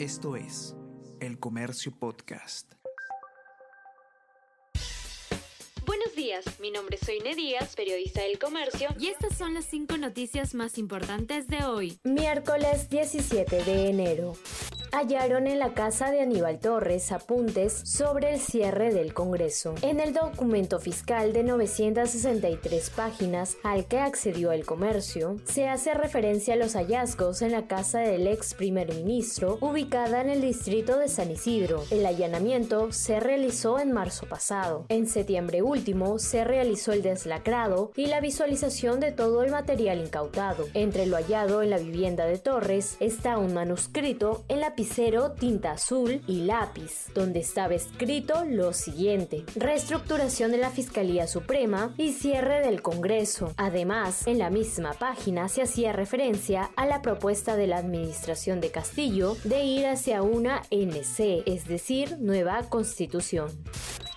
Esto es El Comercio Podcast. Buenos días, mi nombre es Soine Díaz, periodista del comercio, y estas son las cinco noticias más importantes de hoy. Miércoles 17 de enero hallaron en la casa de Aníbal Torres apuntes sobre el cierre del Congreso. En el documento fiscal de 963 páginas al que accedió el comercio, se hace referencia a los hallazgos en la casa del ex primer ministro, ubicada en el distrito de San Isidro. El allanamiento se realizó en marzo pasado. En septiembre último se realizó el deslacrado y la visualización de todo el material incautado. Entre lo hallado en la vivienda de Torres está un manuscrito en la tinta azul y lápiz, donde estaba escrito lo siguiente: reestructuración de la Fiscalía Suprema y cierre del Congreso. Además, en la misma página se hacía referencia a la propuesta de la Administración de Castillo de ir hacia una NC, es decir, nueva constitución.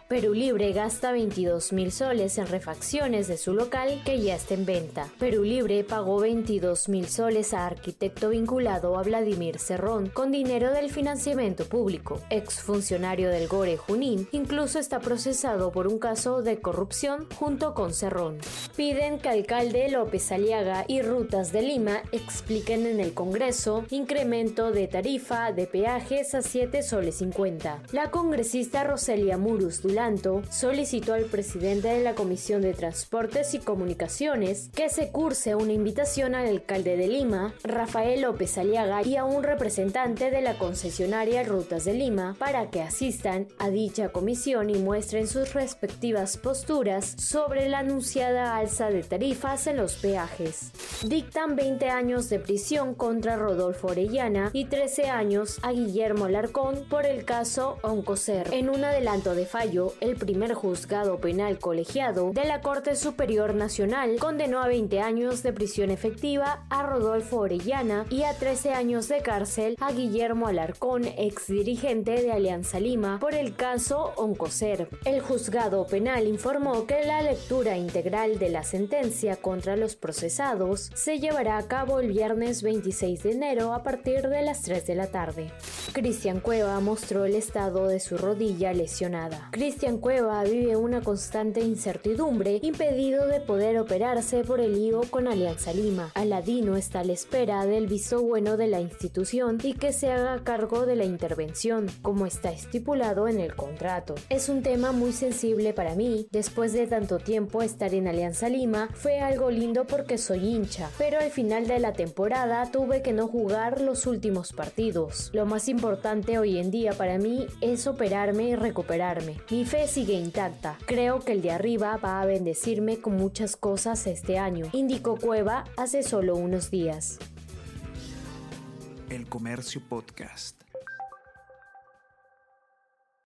Perú Libre gasta 22 mil soles en refacciones de su local que ya está en venta. Perú Libre pagó 22 mil soles a arquitecto vinculado a Vladimir Cerrón con dinero del financiamiento público. Exfuncionario del Gore Junín incluso está procesado por un caso de corrupción junto con Cerrón. Piden que alcalde López Aliaga y Rutas de Lima expliquen en el Congreso incremento de tarifa de peajes a 7 soles 50. La congresista Roselia Murus Solicitó al presidente de la Comisión de Transportes y Comunicaciones que se curse una invitación al alcalde de Lima, Rafael López Aliaga, y a un representante de la concesionaria Rutas de Lima para que asistan a dicha comisión y muestren sus respectivas posturas sobre la anunciada alza de tarifas en los peajes. Dictan 20 años de prisión contra Rodolfo Orellana y 13 años a Guillermo Larcón por el caso Oncocer. En un adelanto de fallo, el primer juzgado penal colegiado de la Corte Superior Nacional condenó a 20 años de prisión efectiva a Rodolfo Orellana y a 13 años de cárcel a Guillermo Alarcón, ex dirigente de Alianza Lima, por el caso Oncocer. El juzgado penal informó que la lectura integral de la sentencia contra los procesados se llevará a cabo el viernes 26 de enero a partir de las 3 de la tarde. Cristian Cueva mostró el estado de su rodilla lesionada. Cristian Cueva vive una constante incertidumbre, impedido de poder operarse por el lío con Alianza Lima. Aladino está a la espera del visto bueno de la institución y que se haga cargo de la intervención, como está estipulado en el contrato. Es un tema muy sensible para mí. Después de tanto tiempo estar en Alianza Lima, fue algo lindo porque soy hincha, pero al final de la temporada tuve que no jugar los últimos partidos. Lo más importante hoy en día para mí es operarme y recuperarme. Mi fe sigue intacta. Creo que el de arriba va a bendecirme con muchas cosas este año, indicó Cueva hace solo unos días. El Comercio Podcast.